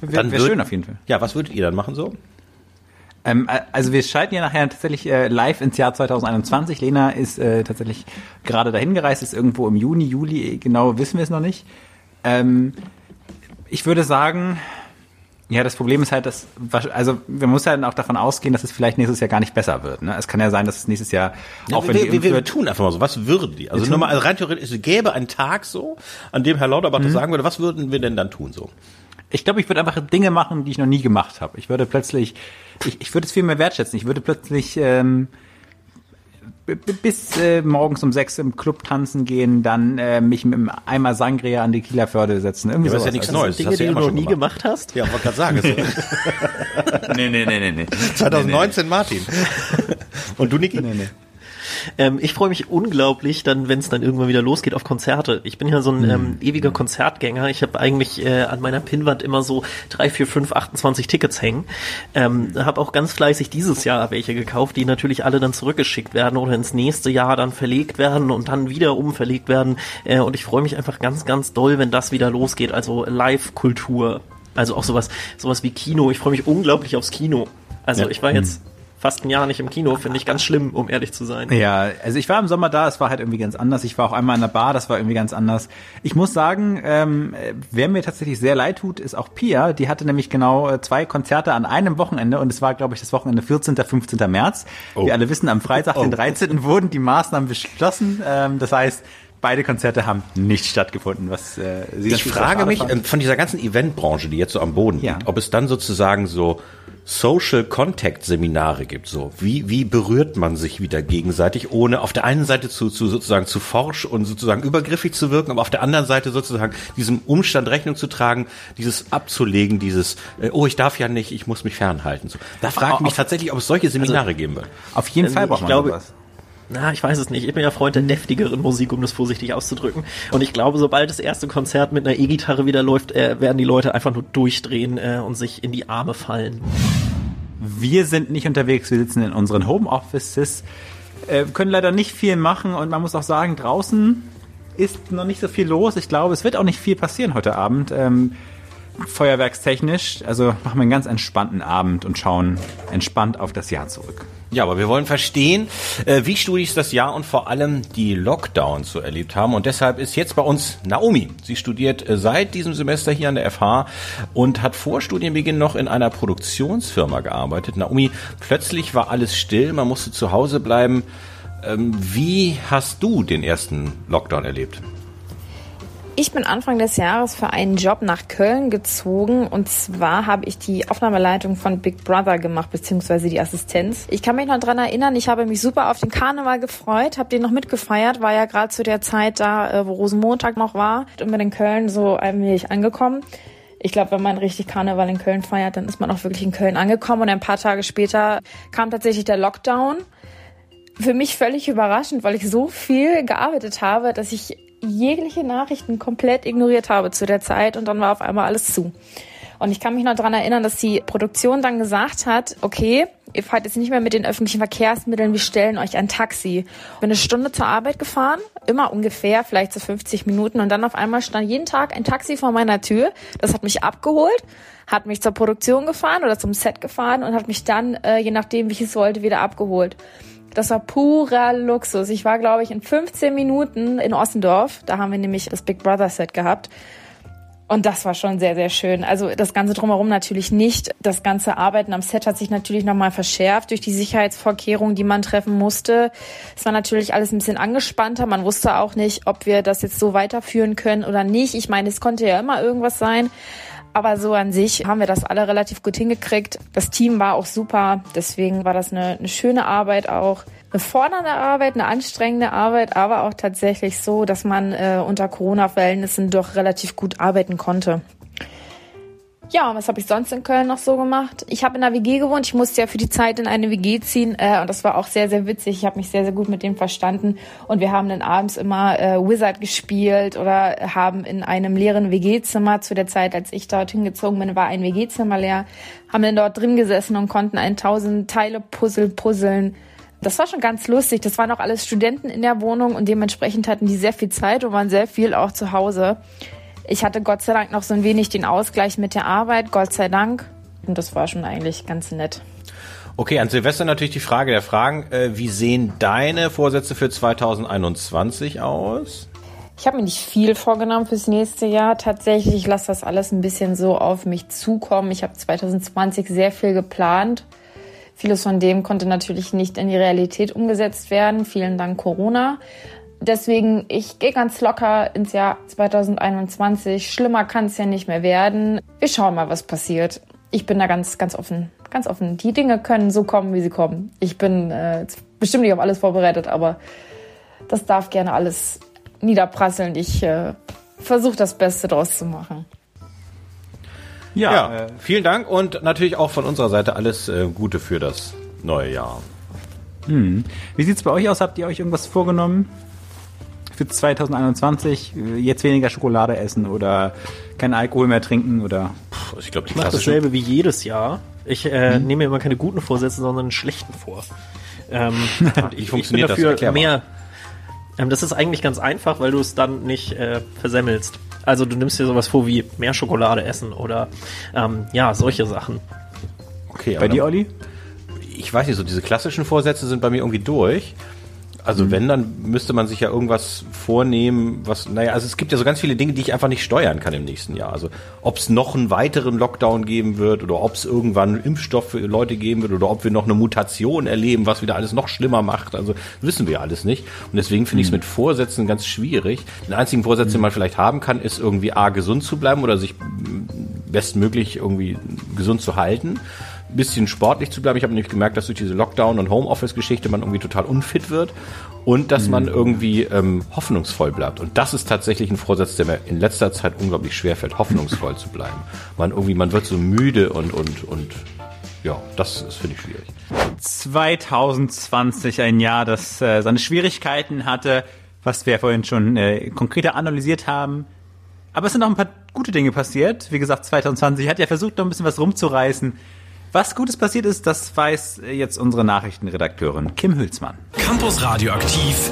wär, schön auf jeden Fall. Ja, was würdet ihr dann machen so? Ähm, äh, also wir schalten ja nachher tatsächlich äh, live ins Jahr 2021. Lena ist äh, tatsächlich gerade dahin gereist, ist irgendwo im Juni, Juli, genau wissen wir es noch nicht. Ähm, ich würde sagen, ja, das Problem ist halt, dass, also wir müssen halt auch davon ausgehen, dass es vielleicht nächstes Jahr gar nicht besser wird. Ne? Es kann ja sein, dass es nächstes Jahr Ja, auch wenn wir, die wir, wir wird, tun einfach mal so. Was würden die? Also Wir nur tun- mal also rein theoretisch, es gäbe einen Tag so, an dem Herr Lauterbach das Mhm. sagen würde. Was würden wir denn dann tun so? Ich glaube, ich würde einfach Dinge machen, die ich noch nie gemacht habe. Ich würde plötzlich, ich, ich würde es viel mehr wertschätzen. Ich würde plötzlich ähm, bis äh, morgens um sechs im Club tanzen gehen, dann äh, mich mit einem Eimer Sangria an die Kieler Förde setzen. Irgendwie Ja, aber ist ja nichts Also Neues. Dinge, Das hast du die du noch nie gemacht. gemacht hast. Ja, wollte gerade sagen. nee, nee, nee, nee, nee. 2019 Martin. Und du, Niki? Nee, nee. Ähm, ich freue mich unglaublich, dann, wenn es dann irgendwann wieder losgeht auf Konzerte. Ich bin ja so ein Mhm. ähm, ewiger Konzertgänger. Ich habe eigentlich äh, an meiner Pinnwand immer so drei, vier, fünf, 28 Tickets hängen. Ähm, habe auch ganz fleißig dieses Jahr welche gekauft, die natürlich alle dann zurückgeschickt werden oder ins nächste Jahr dann verlegt werden und dann wieder umverlegt werden. Äh, und ich freue mich einfach ganz, ganz doll, wenn das wieder losgeht. Also Live-Kultur. Also auch sowas, sowas wie Kino. Ich freue mich unglaublich aufs Kino. Also Ja. ich war jetzt fast ein Jahr nicht im Kino, finde ich ganz schlimm, um ehrlich zu sein. Ja, also ich war im Sommer da, es war halt irgendwie ganz anders. Ich war auch einmal in der Bar, das war irgendwie ganz anders. Ich muss sagen, ähm, wer mir tatsächlich sehr leid tut, ist auch Pia. Die hatte nämlich genau äh, zwei Konzerte an einem Wochenende und es war, glaube ich, das Wochenende 14. 15. März. Oh. Wir alle wissen, am Freitag, den Oh. 13. wurden die Maßnahmen beschlossen. Ähm, das heißt, beide Konzerte haben nicht stattgefunden, was äh, sie Ich frage mich fand. ähm, von dieser ganzen Eventbranche, die jetzt so am Boden liegt, ob es dann sozusagen so Social Contact Seminare gibt, so wie wie berührt man sich wieder gegenseitig, ohne auf der einen Seite zu, zu sozusagen zu forsch und sozusagen übergriffig zu wirken, aber auf der anderen Seite sozusagen diesem Umstand Rechnung zu tragen, dieses abzulegen, dieses äh, oh ich darf ja nicht, ich muss mich fernhalten. So, da frage ich mich tatsächlich, ob es solche Seminare geben wird. Auf jeden Fall Ähm, braucht ich man glaube, sowas. Na, ich weiß es nicht. Ich bin ja Freund der deftigeren Musik, um das vorsichtig auszudrücken. Und ich glaube, sobald das erste Konzert mit einer E-Gitarre wieder läuft, äh, werden die Leute einfach nur durchdrehen äh, und sich in die Arme fallen. Wir sind nicht unterwegs, wir sitzen in unseren Homeoffices, äh, können leider nicht viel machen und man muss auch sagen, draußen ist noch nicht so viel los. Ich glaube, es wird auch nicht viel passieren heute Abend. Ähm, feuerwerkstechnisch, also machen wir einen ganz entspannten Abend und schauen entspannt auf das Jahr zurück. Ja, aber wir wollen verstehen, äh, wie Studis das Jahr und vor allem die Lockdowns so erlebt haben. Und deshalb ist jetzt bei uns Naomi. Sie studiert äh, seit diesem Semester hier an der FH und hat vor Studienbeginn noch in einer Produktionsfirma gearbeitet. Naomi, plötzlich war alles still, man musste zu Hause bleiben. Ähm, Wie hast du den ersten Lockdown erlebt? Ich bin Anfang des Jahres für einen Job nach Köln gezogen. Und zwar habe ich die Aufnahmeleitung von Big Brother gemacht, beziehungsweise die Assistenz. Ich kann mich noch dran erinnern, ich habe mich super auf den Karneval gefreut, habe den noch mitgefeiert, war ja gerade zu der Zeit da, äh, wo Rosenmontag noch war. Und bin in Köln so allmählich angekommen. Ich glaube, wenn man richtig Karneval in Köln feiert, dann ist man auch wirklich in Köln angekommen. Und ein paar Tage später kam tatsächlich der Lockdown. Für mich völlig überraschend, weil ich so viel gearbeitet habe, dass ich jegliche Nachrichten komplett ignoriert habe zu der Zeit und dann war auf einmal alles zu. Und ich kann mich noch daran erinnern, dass die Produktion dann gesagt hat, okay, ihr fahrt jetzt nicht mehr mit den öffentlichen Verkehrsmitteln, wir stellen euch ein Taxi. Bin eine Stunde zur Arbeit gefahren, immer ungefähr, vielleicht so 50 Minuten und dann auf einmal stand jeden Tag ein Taxi vor meiner Tür. Das hat mich abgeholt, hat mich zur Produktion gefahren oder zum Set gefahren und hat mich dann, äh, je nachdem, wie ich es wollte, wieder abgeholt. Das war purer Luxus. Ich war, glaube ich, in 15 Minuten in Ossendorf. Da haben wir nämlich das Big Brother Set gehabt. Und das war schon sehr, sehr schön. Also das Ganze drumherum natürlich nicht. Das ganze Arbeiten am Set hat sich natürlich nochmal verschärft durch die Sicherheitsvorkehrungen, die man treffen musste. Es war natürlich alles ein bisschen angespannter. Man wusste auch nicht, ob wir das jetzt so weiterführen können oder nicht. Ich meine, es konnte ja immer irgendwas sein. Aber so an sich haben wir das alle relativ gut hingekriegt. Das Team war auch super. Deswegen war das eine, eine schöne Arbeit auch. Eine fordernde Arbeit, eine anstrengende Arbeit, aber auch tatsächlich so, dass man äh, unter Corona-Verhältnissen doch relativ gut arbeiten konnte. Ja, und was habe ich sonst in Köln noch so gemacht? Ich habe in einer WG gewohnt. Ich musste ja für die Zeit in eine WG ziehen äh, und das war auch sehr, sehr witzig. Ich habe mich sehr, sehr gut mit dem verstanden und wir haben dann abends immer äh, Wizard gespielt oder haben in einem leeren WG-Zimmer zu der Zeit, als ich dort hingezogen bin, war ein WG-Zimmer leer, haben dann dort drin gesessen und konnten ein tausend Teile Puzzle puzzeln. Das war schon ganz lustig. Das waren auch alles Studenten in der Wohnung und dementsprechend hatten die sehr viel Zeit und waren sehr viel auch zu Hause. Ich hatte Gott sei Dank noch so ein wenig den Ausgleich mit der Arbeit, Gott sei Dank. Und das war schon eigentlich ganz nett. Okay, an Silvester natürlich die Frage der Fragen. Äh, wie sehen deine Vorsätze für 2021 aus? Ich habe mir nicht viel vorgenommen fürs nächste Jahr. Tatsächlich, ich lasse das alles ein bisschen so auf mich zukommen. Ich habe 2020 sehr viel geplant. Vieles von dem konnte natürlich nicht in die Realität umgesetzt werden. Vielen Dank Corona. Deswegen, ich gehe ganz locker ins Jahr 2021. Schlimmer kann es ja nicht mehr werden. Wir schauen mal, was passiert. Ich bin da ganz, ganz offen. Ganz offen. Die Dinge können so kommen, wie sie kommen. Ich bin äh, bestimmt nicht auf alles vorbereitet, aber das darf gerne alles niederprasseln. Ich äh, versuche das Beste draus zu machen. Ja, ja äh, vielen Dank und natürlich auch von unserer Seite alles äh, Gute für das neue Jahr. Hm. Wie sieht's bei euch aus? Habt ihr euch irgendwas vorgenommen für 2021? Jetzt weniger Schokolade essen oder keinen Alkohol mehr trinken oder? Puh, ich glaube, ich mache dasselbe wie jedes Jahr. Ich äh, hm. nehme mir immer keine guten Vorsätze, sondern einen schlechten vor. Ähm, ich, ich bin dafür das? mehr. Ähm, das ist eigentlich ganz einfach, weil du es dann nicht äh, versemmelst. Also du nimmst dir sowas vor wie mehr Schokolade essen oder ähm, ja, solche Sachen. Okay, bei dir, Olli? Ich weiß nicht, so diese klassischen Vorsätze sind bei mir irgendwie durch. Also mhm. wenn, dann müsste man sich ja irgendwas vornehmen, was, naja, also es gibt ja so ganz viele Dinge, die ich einfach nicht steuern kann im nächsten Jahr. Also ob es noch einen weiteren Lockdown geben wird oder ob es irgendwann einen Impfstoff für Leute geben wird oder ob wir noch eine Mutation erleben, was wieder alles noch schlimmer macht. Also wissen wir alles nicht. Und deswegen finde ich es mhm. mit Vorsätzen ganz schwierig. Den einzigen Vorsatz, den man vielleicht haben kann, ist irgendwie A, gesund zu bleiben oder sich bestmöglich irgendwie gesund zu halten bisschen sportlich zu bleiben. Ich habe nämlich gemerkt, dass durch diese Lockdown- und Homeoffice-Geschichte man irgendwie total unfit wird und dass mhm. man irgendwie ähm, hoffnungsvoll bleibt. Und das ist tatsächlich ein Vorsatz, der mir in letzter Zeit unglaublich schwer fällt, hoffnungsvoll zu bleiben. Man irgendwie, man wird so müde und und und ja, das ist finde ich schwierig. 2020 ein Jahr, das äh, seine Schwierigkeiten hatte, was wir vorhin schon äh, konkreter analysiert haben. Aber es sind auch ein paar gute Dinge passiert. Wie gesagt, 2020 hat ja versucht, noch ein bisschen was rumzureißen. Was Gutes passiert ist, das weiß jetzt unsere Nachrichtenredakteurin Kim Hülsmann. Campus Radioaktiv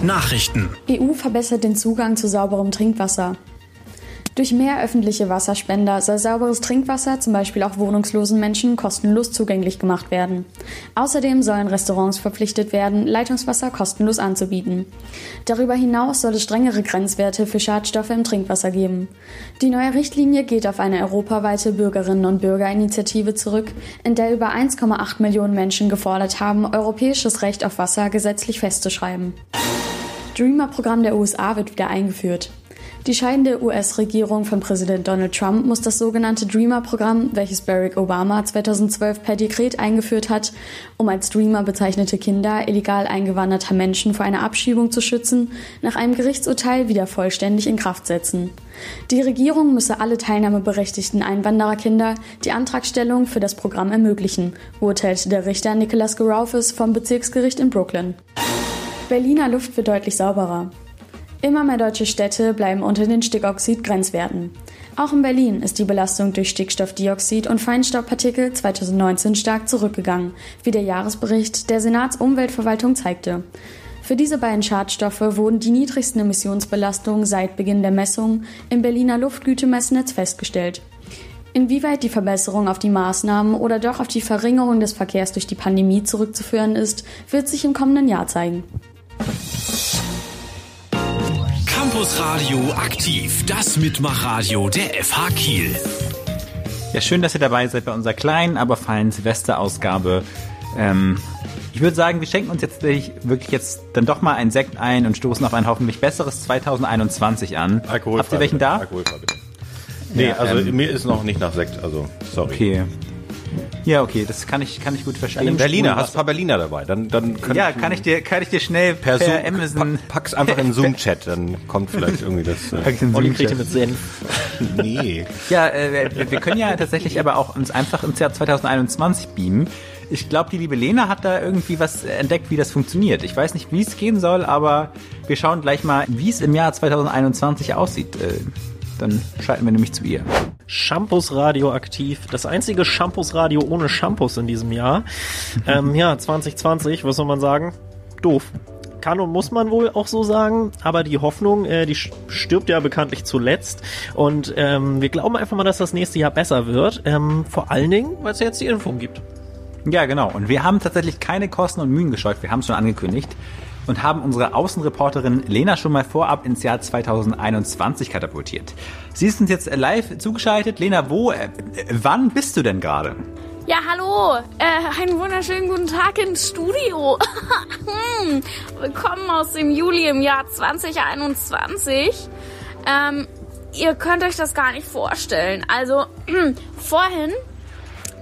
Nachrichten. EU verbessert den Zugang zu sauberem Trinkwasser. Durch mehr öffentliche Wasserspender soll sauberes Trinkwasser zum Beispiel auch wohnungslosen Menschen kostenlos zugänglich gemacht werden. Außerdem sollen Restaurants verpflichtet werden, Leitungswasser kostenlos anzubieten. Darüber hinaus soll es strengere Grenzwerte für Schadstoffe im Trinkwasser geben. Die neue Richtlinie geht auf eine europaweite Bürgerinnen und Bürgerinitiative zurück, in der über 1,8 Millionen Menschen gefordert haben, europäisches Recht auf Wasser gesetzlich festzuschreiben. Dreamer-Programm der USA wird wieder eingeführt. Die scheidende US-Regierung von Präsident Donald Trump muss das sogenannte Dreamer-Programm, welches Barack Obama 2012 per Dekret eingeführt hat, um als Dreamer bezeichnete Kinder illegal eingewanderter Menschen vor einer Abschiebung zu schützen, nach einem Gerichtsurteil wieder vollständig in Kraft setzen. Die Regierung müsse alle teilnahmeberechtigten Einwandererkinder die Antragstellung für das Programm ermöglichen, urteilte der Richter Nicholas Garaufis vom Bezirksgericht in Brooklyn. Berliner Luft wird deutlich sauberer. Immer mehr deutsche Städte bleiben unter den Stickoxid-Grenzwerten. Auch in Berlin ist die Belastung durch Stickstoffdioxid und Feinstaubpartikel 2019 stark zurückgegangen, wie der Jahresbericht der Senatsumweltverwaltung zeigte. Für diese beiden Schadstoffe wurden die niedrigsten Emissionsbelastungen seit Beginn der Messung im Berliner Luftgütemessnetz festgestellt. Inwieweit die Verbesserung auf die Maßnahmen oder doch auf die Verringerung des Verkehrs durch die Pandemie zurückzuführen ist, wird sich im kommenden Jahr zeigen. Campus Radio aktiv, das Mitmachradio der FH Kiel. Ja, schön, dass ihr dabei seid bei unserer kleinen, aber feinen Silvesterausgabe. Ähm, ich würde sagen, wir schenken uns jetzt wirklich jetzt dann doch mal einen Sekt ein und stoßen auf ein hoffentlich besseres 2021 an. Alkohol Habt ihr welchen da? Alkoholfrei bitte. Nee, ja, also ähm, mir ist noch nicht nach Sekt, also sorry. Okay. Ja, okay, das kann ich, kann ich gut verstehen. Berliner, hast du ein paar Berliner dabei? Dann, dann ja, kann ich dir, kann ich dir schnell per, per Zoom, Amazon. pack's einfach in Zoom-Chat, dann kommt vielleicht irgendwie das. Äh, Olli kriegt mit Senf. nee. Ja, äh, wir können ja tatsächlich aber auch uns einfach ins Jahr 2021 beamen. Ich glaube, die liebe Lena hat da irgendwie was entdeckt, wie das funktioniert. Ich weiß nicht, wie es gehen soll, aber wir schauen gleich mal, wie es im Jahr 2021 aussieht. Äh, dann schalten wir nämlich zu ihr. Shampoos radioaktiv. Das einzige Shampoos Radio ohne Shampoos in diesem Jahr. ähm, ja, 2020, was soll man sagen? Doof. Kann und muss man wohl auch so sagen, aber die Hoffnung, äh, die stirbt ja bekanntlich zuletzt und ähm, wir glauben einfach mal, dass das nächste Jahr besser wird, ähm, vor allen Dingen, weil es ja jetzt die Impfung gibt. Ja, genau. Und wir haben tatsächlich keine Kosten und Mühen gescheut. Wir haben es schon angekündigt und haben unsere Außenreporterin Lena schon mal vorab ins Jahr 2021 katapultiert. Sie ist uns jetzt live zugeschaltet. Lena, wo, äh, wann bist du denn gerade? Ja, hallo. Äh, einen wunderschönen guten Tag ins Studio. hm. Willkommen aus dem Juli im Jahr 2021. Ähm, ihr könnt euch das gar nicht vorstellen. Also, vorhin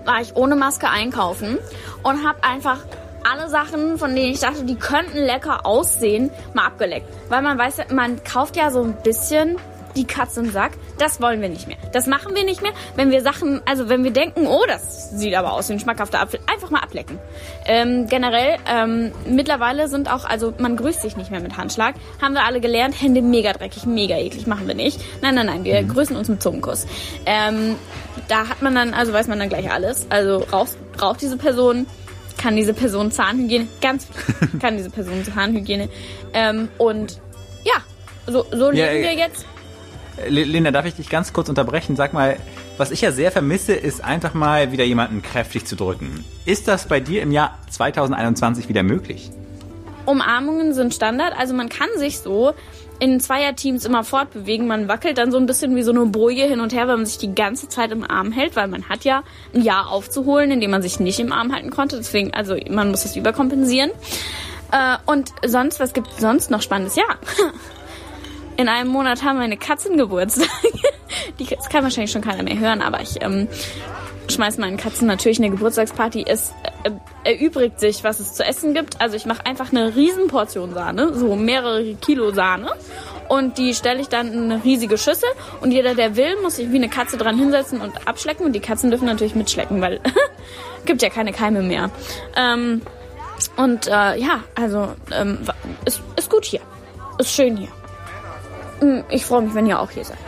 war ich ohne Maske einkaufen und habe einfach alle Sachen, von denen ich dachte, die könnten lecker aussehen, mal abgeleckt. Weil man weiß man kauft ja so ein bisschen die Katze im Sack. Das wollen wir nicht mehr. Das machen wir nicht mehr. Wenn wir Sachen, also wenn wir denken, oh, das sieht aber aus wie ein schmackhafter Apfel, einfach mal ablecken. Ähm, generell, ähm, mittlerweile sind auch, also man grüßt sich nicht mehr mit Handschlag. Haben wir alle gelernt, Hände mega dreckig, mega eklig, machen wir nicht. Nein, nein, nein, wir mhm. grüßen uns mit Zungenkuss. Ähm, da hat man dann, also weiß man dann gleich alles. Also raucht, raucht diese Person, kann diese Person Zahnhygiene, ganz kann diese Person Zahnhygiene. Ähm, und ja, so, so ja, leben wir jetzt. Linda, darf ich dich ganz kurz unterbrechen? Sag mal, was ich ja sehr vermisse, ist einfach mal wieder jemanden kräftig zu drücken. Ist das bei dir im Jahr 2021 wieder möglich? Umarmungen sind Standard, also man kann sich so in Zweierteams immer fortbewegen. Man wackelt dann so ein bisschen wie so eine Boje hin und her, weil man sich die ganze Zeit im Arm hält, weil man hat ja ein Jahr aufzuholen, in dem man sich nicht im Arm halten konnte. Deswegen, also man muss das überkompensieren. Äh, und sonst, was gibt sonst noch Spannendes? Ja, in einem Monat haben meine Katzen Geburtstag. Die, das kann wahrscheinlich schon keiner mehr hören, aber ich ähm, schmeiß meinen Katzen natürlich eine Geburtstagsparty. Es äh, erübrigt sich, was es zu essen gibt. Also ich mache einfach eine Riesenportion Sahne, so mehrere Kilo Sahne. Und die stelle ich dann in eine riesige Schüssel. Und jeder, der will, muss sich wie eine Katze dran hinsetzen und abschlecken. Und die Katzen dürfen natürlich mitschlecken, weil gibt ja keine Keime mehr. Ähm, und äh, ja, also ähm, ist, ist gut hier. Ist schön hier. Hm, ich freue mich, wenn ihr auch hier seid.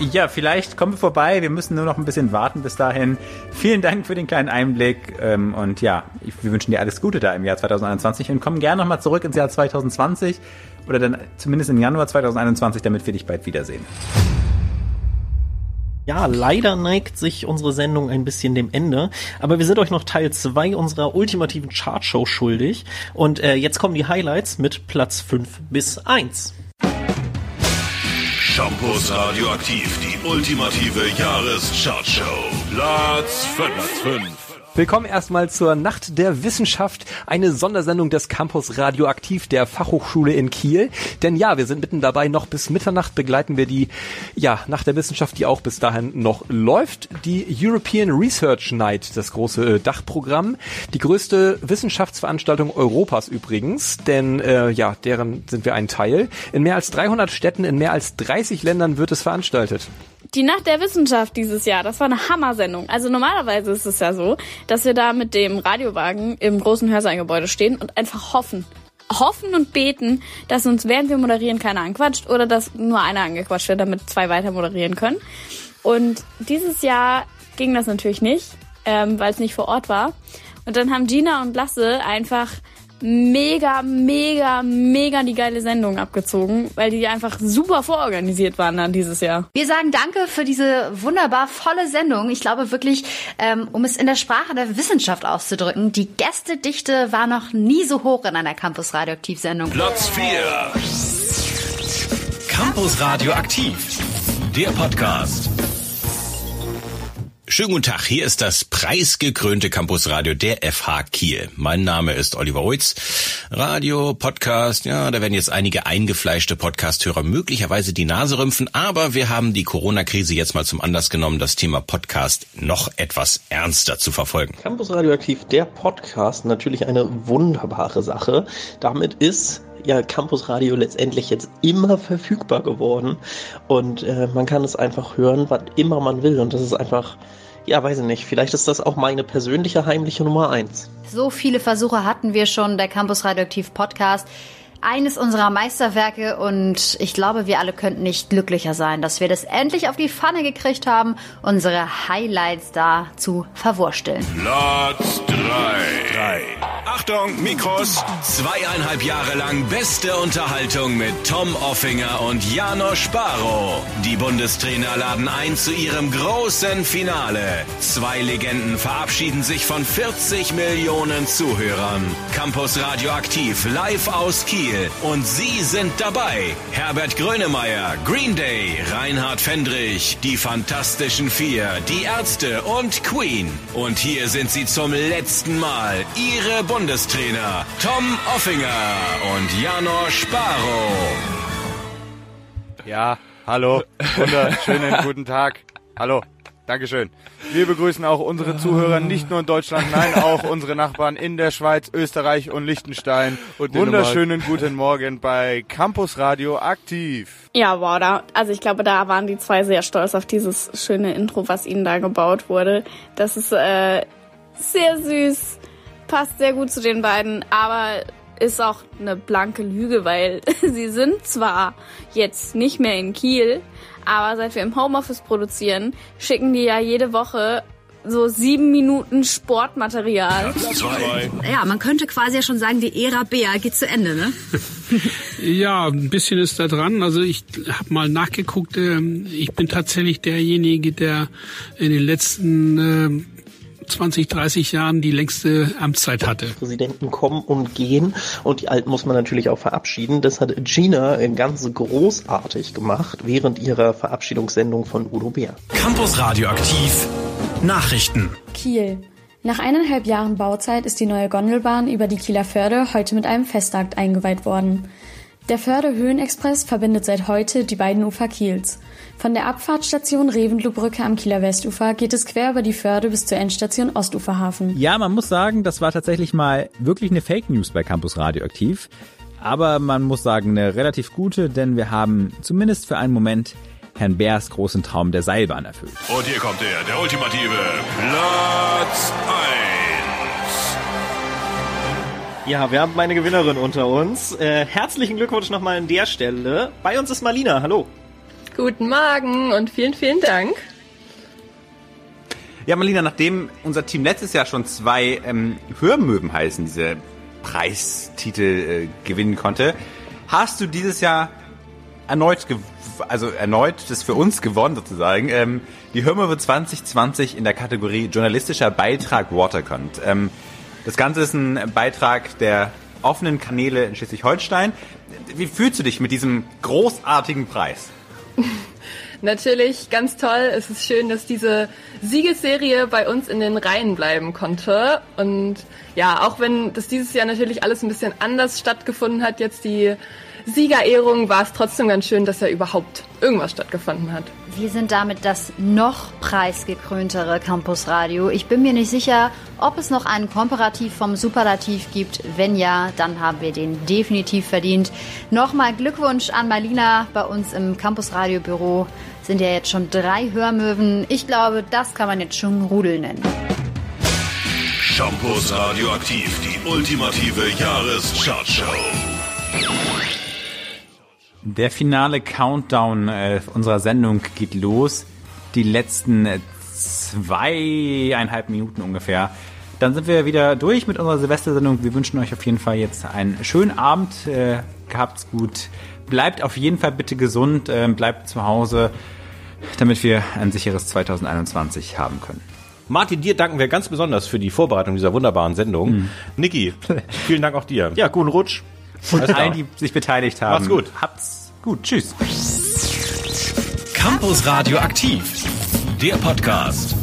Ja, vielleicht kommen wir vorbei. Wir müssen nur noch ein bisschen warten bis dahin. Vielen Dank für den kleinen Einblick. Ähm, und ja, wir wünschen dir alles Gute da im Jahr 2021 und kommen gerne nochmal zurück ins Jahr 2020 oder dann zumindest im Januar 2021, damit wir dich bald wiedersehen. Ja, leider neigt sich unsere Sendung ein bisschen dem Ende, aber wir sind euch noch Teil 2 unserer ultimativen Chartshow schuldig und äh, jetzt kommen die Highlights mit Platz 5 bis 1. Shampoos Radioaktiv, die ultimative Jahreschartshow. Platz 5. Platz 5. Willkommen erstmal zur Nacht der Wissenschaft, eine Sondersendung des Campus Radioaktiv der Fachhochschule in Kiel. Denn ja, wir sind mitten dabei, noch bis Mitternacht begleiten wir die ja, Nacht der Wissenschaft, die auch bis dahin noch läuft. Die European Research Night, das große äh, Dachprogramm, die größte Wissenschaftsveranstaltung Europas übrigens, denn äh, ja, deren sind wir ein Teil. In mehr als 300 Städten, in mehr als 30 Ländern wird es veranstaltet. Die Nacht der Wissenschaft dieses Jahr, das war eine Hammersendung. Also normalerweise ist es ja so, dass wir da mit dem Radiowagen im großen Hörsaalgebäude stehen und einfach hoffen. Hoffen und beten, dass uns während wir moderieren keiner anquatscht oder dass nur einer angequatscht wird, damit zwei weiter moderieren können. Und dieses Jahr ging das natürlich nicht, ähm, weil es nicht vor Ort war. Und dann haben Gina und Lasse einfach mega, mega, mega die geile Sendung abgezogen, weil die einfach super vororganisiert waren dann dieses Jahr. Wir sagen danke für diese wunderbar volle Sendung. Ich glaube wirklich, ähm, um es in der Sprache der Wissenschaft auszudrücken, die Gästedichte war noch nie so hoch in einer Campus Radioaktiv-Sendung. Platz 4 Campus Radioaktiv, der Podcast. Schönen guten Tag, hier ist das preisgekrönte Campusradio der FH Kiel. Mein Name ist Oliver Heutz. Radio, Podcast, ja, da werden jetzt einige eingefleischte Podcasthörer möglicherweise die Nase rümpfen, aber wir haben die Corona-Krise jetzt mal zum Anlass genommen, das Thema Podcast noch etwas ernster zu verfolgen. Campus Radioaktiv, der Podcast, natürlich eine wunderbare Sache. Damit ist ja Campus Radio letztendlich jetzt immer verfügbar geworden und äh, man kann es einfach hören, wann immer man will und das ist einfach ja, weiß ich nicht. Vielleicht ist das auch meine persönliche heimliche Nummer eins. So viele Versuche hatten wir schon, der Campus Radioaktiv Podcast. Eines unserer Meisterwerke und ich glaube, wir alle könnten nicht glücklicher sein, dass wir das endlich auf die Pfanne gekriegt haben, unsere Highlights da zu verwursteln. Platz 3. Achtung, Mikros. Zweieinhalb Jahre lang beste Unterhaltung mit Tom Offinger und Janosch Barrow. Die Bundestrainer laden ein zu ihrem großen Finale. Zwei Legenden verabschieden sich von 40 Millionen Zuhörern. Campus Radioaktiv live aus Kiel. Und sie sind dabei. Herbert Grönemeyer, Green Day, Reinhard Fendrich, die Fantastischen Vier, die Ärzte und Queen. Und hier sind sie zum letzten Mal. Ihre Bundestrainer Tom Offinger und Janosch Barrow. Ja, hallo. Wunderschönen guten Tag. Hallo. Dankeschön. Wir begrüßen auch unsere Zuhörer nicht nur in Deutschland, nein, auch unsere Nachbarn in der Schweiz, Österreich und Liechtenstein. Und Wunderschönen guten Morgen bei Campus Radio aktiv. Ja, wow, da, also ich glaube, da waren die zwei sehr stolz auf dieses schöne Intro, was ihnen da gebaut wurde. Das ist äh, sehr süß, passt sehr gut zu den beiden, aber ist auch eine blanke Lüge, weil sie sind zwar jetzt nicht mehr in Kiel, aber seit wir im Homeoffice produzieren, schicken die ja jede Woche so sieben Minuten Sportmaterial. Ja, man könnte quasi ja schon sagen, die Ära Bea geht zu Ende, ne? Ja, ein bisschen ist da dran. Also ich habe mal nachgeguckt. ähm, Ich bin tatsächlich derjenige, der in den letzten ähm, 20, 30 Jahren die längste Amtszeit hatte. Präsidenten kommen und gehen und die Alten muss man natürlich auch verabschieden. Das hat Gina ganz großartig gemacht während ihrer Verabschiedungssendung von Udo Bär. Campus Radioaktiv Nachrichten. Kiel. Nach eineinhalb Jahren Bauzeit ist die neue Gondelbahn über die Kieler Förde heute mit einem Festakt eingeweiht worden. Der Förde-Höhenexpress verbindet seit heute die beiden Ufer Kiels. Von der Abfahrtsstation Reventlow-Brücke am Kieler Westufer geht es quer über die Förde bis zur Endstation Ostuferhafen. Ja, man muss sagen, das war tatsächlich mal wirklich eine Fake News bei Campus Radioaktiv. Aber man muss sagen, eine relativ gute, denn wir haben zumindest für einen Moment Herrn Bärs großen Traum der Seilbahn erfüllt. Und hier kommt er, der ultimative Platz 1. Ja, wir haben eine Gewinnerin unter uns. Äh, herzlichen Glückwunsch nochmal an der Stelle. Bei uns ist Malina. Hallo. Guten Morgen und vielen, vielen Dank. Ja, Marlina, nachdem unser Team letztes Jahr schon zwei ähm, Hörmöwen heißen, diese Preistitel äh, gewinnen konnte, hast du dieses Jahr erneut, also erneut das für uns gewonnen sozusagen. Ähm, die Hörmöwe 2020 in der Kategorie journalistischer Beitrag Watercont. Ähm, das Ganze ist ein Beitrag der offenen Kanäle in Schleswig-Holstein. Wie fühlst du dich mit diesem großartigen Preis? Natürlich ganz toll. Es ist schön, dass diese Siegesserie bei uns in den Reihen bleiben konnte. Und ja, auch wenn das dieses Jahr natürlich alles ein bisschen anders stattgefunden hat, jetzt die Siegerehrung, war es trotzdem ganz schön, dass ja überhaupt irgendwas stattgefunden hat. Wir sind damit das noch preisgekröntere Campus Radio. Ich bin mir nicht sicher, ob es noch einen Komparativ vom Superlativ gibt. Wenn ja, dann haben wir den definitiv verdient. Nochmal Glückwunsch an Marlina bei uns im Campus Radio Büro. Sind ja jetzt schon drei Hörmöwen. Ich glaube, das kann man jetzt schon Rudel nennen. Campus Radioaktiv, die ultimative Jahreschartshow. Der finale Countdown äh, unserer Sendung geht los. Die letzten äh, zweieinhalb Minuten ungefähr. Dann sind wir wieder durch mit unserer Silvestersendung. Wir wünschen euch auf jeden Fall jetzt einen schönen Abend. Äh, gehabt's gut. Bleibt auf jeden Fall bitte gesund. Äh, bleibt zu Hause, damit wir ein sicheres 2021 haben können. Martin, dir danken wir ganz besonders für die Vorbereitung dieser wunderbaren Sendung. Mhm. Niki, vielen Dank auch dir. Ja, guten Rutsch. Und Alles klar. allen, die sich beteiligt haben. Mach's gut. Habt's gut. Tschüss. Campus Radioaktiv, der Podcast.